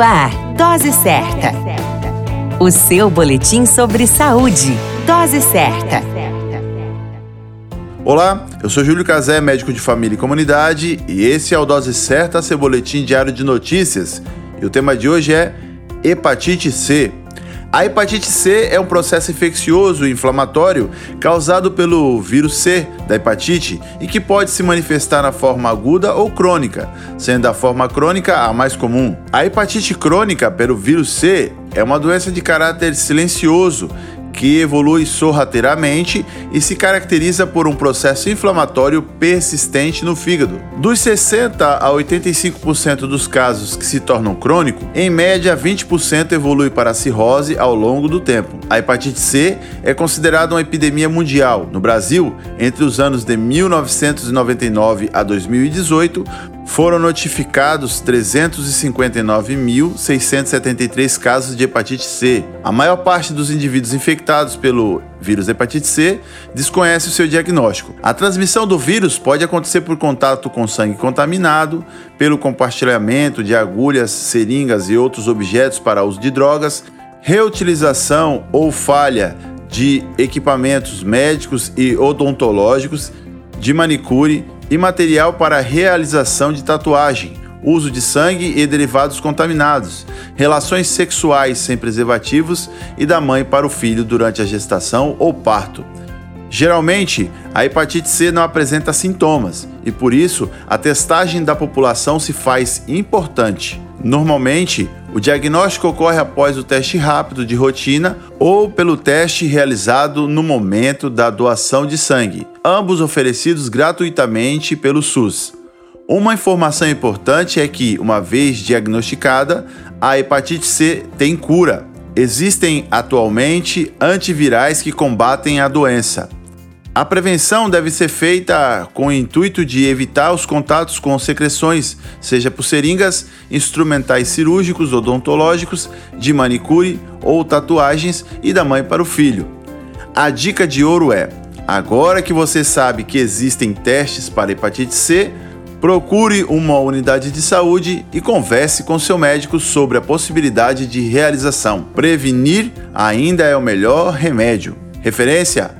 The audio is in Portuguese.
Ar, Dose Certa. O seu boletim sobre saúde. Dose Certa. Olá, eu sou Júlio Cazé, médico de família e comunidade, e esse é o Dose Certa, seu boletim diário de notícias. E o tema de hoje é hepatite C. A hepatite C é um processo infeccioso e inflamatório causado pelo vírus C da hepatite e que pode se manifestar na forma aguda ou crônica, sendo a forma crônica a mais comum. A hepatite crônica pelo vírus C é uma doença de caráter silencioso que evolui sorrateiramente e se caracteriza por um processo inflamatório persistente no fígado. Dos 60 a 85% dos casos que se tornam crônicos, em média 20% evolui para a cirrose ao longo do tempo. A hepatite C é considerada uma epidemia mundial. No Brasil, entre os anos de 1999 a 2018, foram notificados 359.673 casos de hepatite C. A maior parte dos indivíduos infectados pelo vírus hepatite C desconhece o seu diagnóstico. A transmissão do vírus pode acontecer por contato com sangue contaminado, pelo compartilhamento de agulhas, seringas e outros objetos para uso de drogas, reutilização ou falha de equipamentos médicos e odontológicos, de manicure e material para realização de tatuagem, uso de sangue e derivados contaminados, relações sexuais sem preservativos e da mãe para o filho durante a gestação ou parto. Geralmente, a hepatite C não apresenta sintomas e por isso a testagem da população se faz importante. Normalmente, o diagnóstico ocorre após o teste rápido de rotina ou pelo teste realizado no momento da doação de sangue, ambos oferecidos gratuitamente pelo SUS. Uma informação importante é que, uma vez diagnosticada, a hepatite C tem cura. Existem atualmente antivirais que combatem a doença. A prevenção deve ser feita com o intuito de evitar os contatos com secreções, seja por seringas, instrumentais cirúrgicos, odontológicos, de manicure ou tatuagens e da mãe para o filho. A dica de ouro é: agora que você sabe que existem testes para hepatite C, procure uma unidade de saúde e converse com seu médico sobre a possibilidade de realização. Prevenir ainda é o melhor remédio. Referência